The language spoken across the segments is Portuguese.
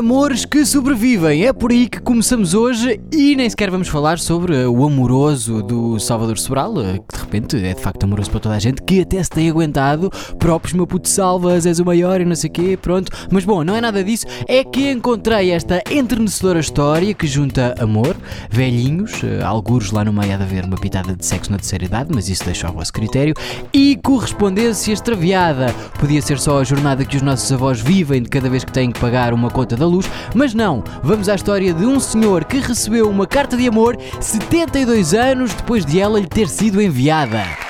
Amores que sobrevivem, é por aí que começamos hoje e nem sequer vamos falar sobre o amoroso do Salvador Sobral, uh, que de repente é de facto amoroso para toda a gente, que até se tem aguentado, próprios meu puto salvas, és o maior e não sei o quê, pronto. Mas bom, não é nada disso, é que encontrei esta entrenecedora história que junta amor, velhinhos, uh, alguros lá no meio há de haver uma pitada de sexo na terceira idade, mas isso deixa ao vosso critério, e correspondência extraviada. Podia ser só a jornada que os nossos avós vivem de cada vez que têm que pagar uma conta da luz, mas não, vamos à história de um senhor que recebeu uma carta de amor 72 anos depois de ela lhe ter sido enviada.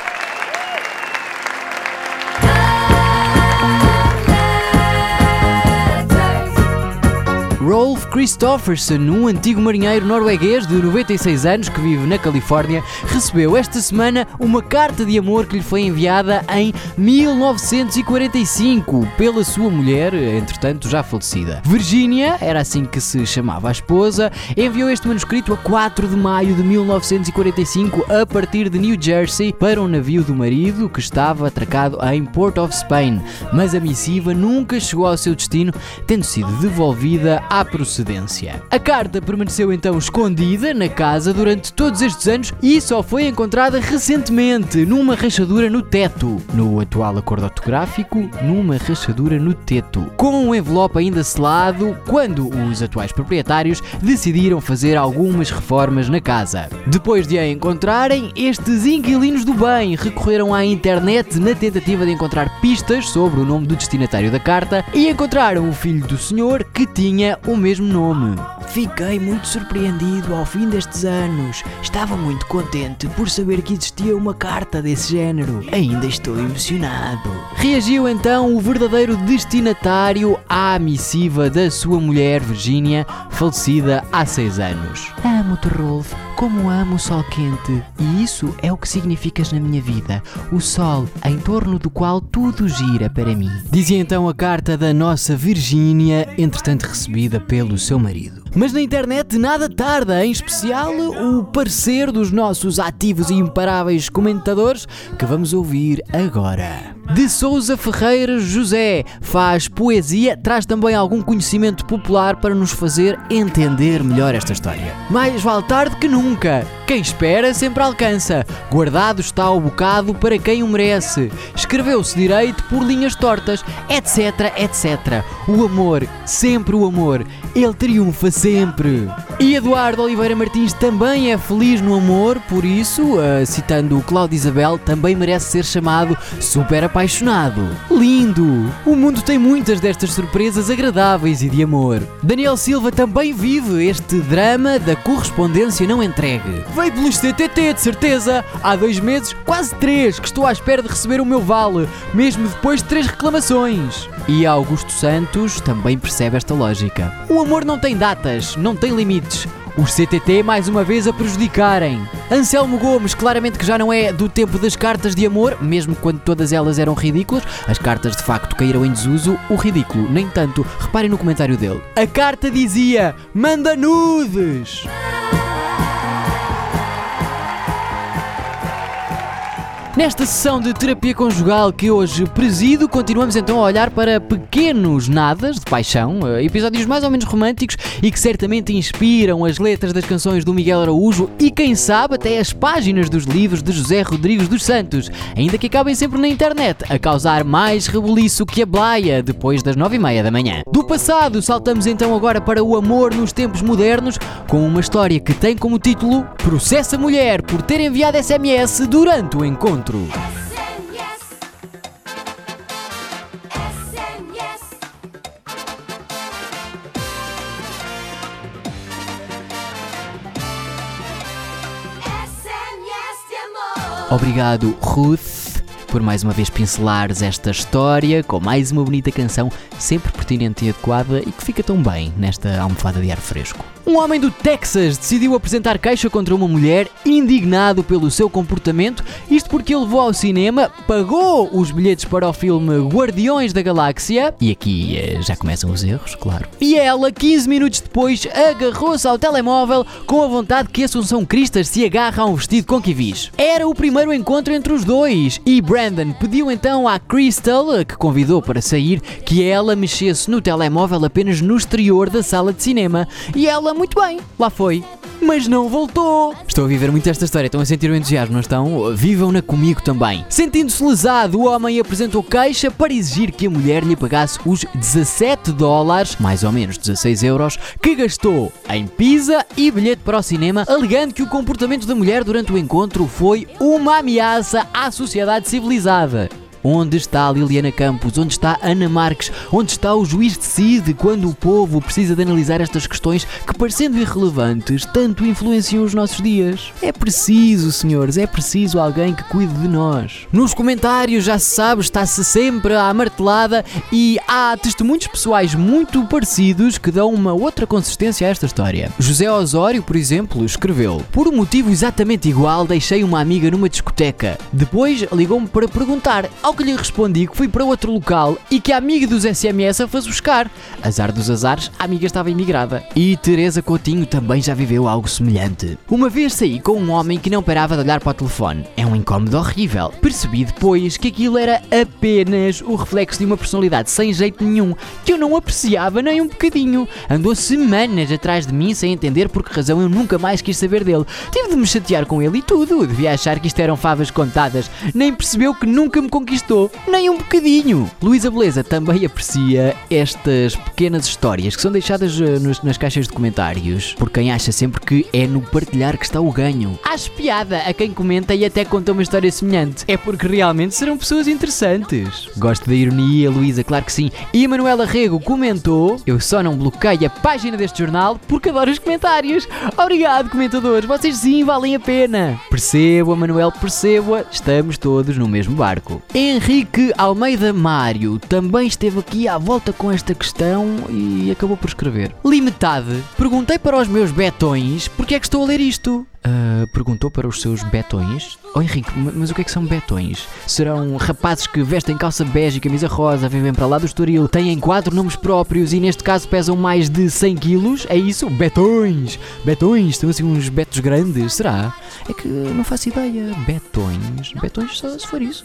Rolf Christofferson, um antigo marinheiro norueguês de 96 anos que vive na Califórnia, recebeu esta semana uma carta de amor que lhe foi enviada em 1945 pela sua mulher, entretanto já falecida. Virginia, era assim que se chamava a esposa, enviou este manuscrito a 4 de maio de 1945 a partir de New Jersey para um navio do marido que estava atracado em Port of Spain, mas a missiva nunca chegou ao seu destino, tendo sido devolvida à procedência. A carta permaneceu então escondida na casa durante todos estes anos e só foi encontrada recentemente numa rachadura no teto. No atual acordo ortográfico, numa rachadura no teto. Com um envelope ainda selado, quando os atuais proprietários decidiram fazer algumas reformas na casa. Depois de a encontrarem, estes inquilinos do bem recorreram à internet na tentativa de encontrar pistas sobre o nome do destinatário da carta e encontraram o filho do senhor que tinha o mesmo nome. Fiquei muito surpreendido ao fim destes anos. Estava muito contente por saber que existia uma carta desse género. Ainda estou emocionado. Reagiu então o verdadeiro destinatário à missiva da sua mulher Virginia, falecida há seis anos. Amo-te, Rolf, como amo o sol quente. E isso é o que significas na minha vida. O sol em torno do qual tudo gira para mim. Dizia então a carta da nossa Virginia, entretanto recebida pelo seu marido. Mas na internet nada tarda, em especial o parecer dos nossos ativos e imparáveis comentadores que vamos ouvir agora. De Souza Ferreira José faz poesia, traz também algum conhecimento popular para nos fazer entender melhor esta história. Mais vale tarde que nunca. Quem espera sempre alcança. Guardado está o bocado para quem o merece. Escreveu-se direito por linhas tortas, etc, etc. O amor, sempre o amor, ele triunfa sempre. E Eduardo Oliveira Martins também é feliz no amor, por isso, uh, citando o Cláudio Isabel, também merece ser chamado super apaixonado. Lindo! O mundo tem muitas destas surpresas agradáveis e de amor. Daniel Silva também vive este drama da correspondência não entregue. Veio pelos TTT, de certeza! Há dois meses, quase três, que estou à espera de receber o meu vale, mesmo depois de três reclamações. E Augusto Santos também percebe esta lógica. O amor não tem não tem limites. Os CTT mais uma vez a prejudicarem. Anselmo Gomes, claramente que já não é do tempo das cartas de amor, mesmo quando todas elas eram ridículas, as cartas de facto caíram em desuso, o ridículo, nem tanto. Reparem no comentário dele. A carta dizia: manda nudes! Nesta sessão de terapia conjugal que hoje presido, continuamos então a olhar para pequenos nadas de paixão, eh, episódios mais ou menos românticos e que certamente inspiram as letras das canções do Miguel Araújo e quem sabe até as páginas dos livros de José Rodrigues dos Santos, ainda que acabem sempre na internet a causar mais rebuliço que a blaia depois das nove e meia da manhã. Do passado saltamos então agora para o amor nos tempos modernos com uma história que tem como título Processa Mulher por ter enviado SMS durante o encontro. Obrigado, Ruth, por mais uma vez pincelares esta história com mais uma bonita canção, sempre pertinente e adequada e que fica tão bem nesta almofada de ar fresco. Um homem do Texas decidiu apresentar queixa contra uma mulher indignado pelo seu comportamento, isto porque ele levou ao cinema, pagou os bilhetes para o filme Guardiões da Galáxia, e aqui eh, já começam os erros, claro. E ela, 15 minutos depois, agarrou-se ao telemóvel com a vontade que Assunção Cristas se agarra a um vestido com kivis. Era o primeiro encontro entre os dois, e Brandon pediu então à Crystal, que convidou para sair, que ela mexesse no telemóvel apenas no exterior da sala de cinema. E ela, muito bem, lá foi. Mas não voltou! Estou a viver muito esta história, estão a sentir o entusiasmo, não estão? Vivam-na comigo também. Sentindo-se lesado, o homem apresentou queixa para exigir que a mulher lhe pagasse os 17 dólares, mais ou menos 16 euros, que gastou em pizza e bilhete para o cinema, alegando que o comportamento da mulher durante o encontro foi uma ameaça à sociedade civilizada. Onde está Liliana Campos? Onde está Ana Marques? Onde está o juiz decide quando o povo precisa de analisar estas questões que, parecendo irrelevantes, tanto influenciam os nossos dias? É preciso, senhores, é preciso alguém que cuide de nós. Nos comentários, já se sabe, está-se sempre à martelada e há testemunhos pessoais muito parecidos que dão uma outra consistência a esta história. José Osório, por exemplo, escreveu: Por um motivo exatamente igual, deixei uma amiga numa discoteca. Depois ligou-me para perguntar. Ao que lhe respondi que fui para outro local e que a amiga dos SMS a fez buscar. Azar dos azares, a amiga estava imigrada. E Teresa Coutinho também já viveu algo semelhante. Uma vez saí com um homem que não parava de olhar para o telefone. É um incómodo horrível. Percebi depois que aquilo era apenas o reflexo de uma personalidade sem jeito nenhum, que eu não apreciava nem um bocadinho. Andou semanas atrás de mim sem entender por que razão eu nunca mais quis saber dele. Tive de me chatear com ele e tudo. Devia achar que isto eram favas contadas. Nem percebeu que nunca me conquistou, nem um bocadinho. Luísa Beleza também aprecia estas pequenas histórias que são deixadas eh, nos- nas caixas de comentários por quem acha sempre que é no partilhar que está o ganho. Acho piada a quem comenta e até conta uma história semelhante. É porque realmente serão pessoas interessantes. Gosto da ironia, Luísa, claro que sim. E Manuela Rego comentou: Eu só não bloqueio a página deste jornal porque adoro os comentários. Obrigado, comentadores, vocês sim valem a pena. Percebo, Manuel, percebo-a, estamos todos no mesmo barco. Henrique Almeida Mário também esteve aqui à volta com esta questão e acabou por escrever. Limitade, perguntei para os meus betões porque é que estou a ler isto. Ah, perguntou para os seus betões? Oh Henrique, ma- mas o que é que são betões? Serão rapazes que vestem calça bege e camisa rosa, vivem para lá do Estoril, têm quatro nomes próprios e neste caso pesam mais de 100 quilos? É isso? Betões! Betões! São assim uns betos grandes, será? É que não faço ideia. Betões? Betões só se for isso.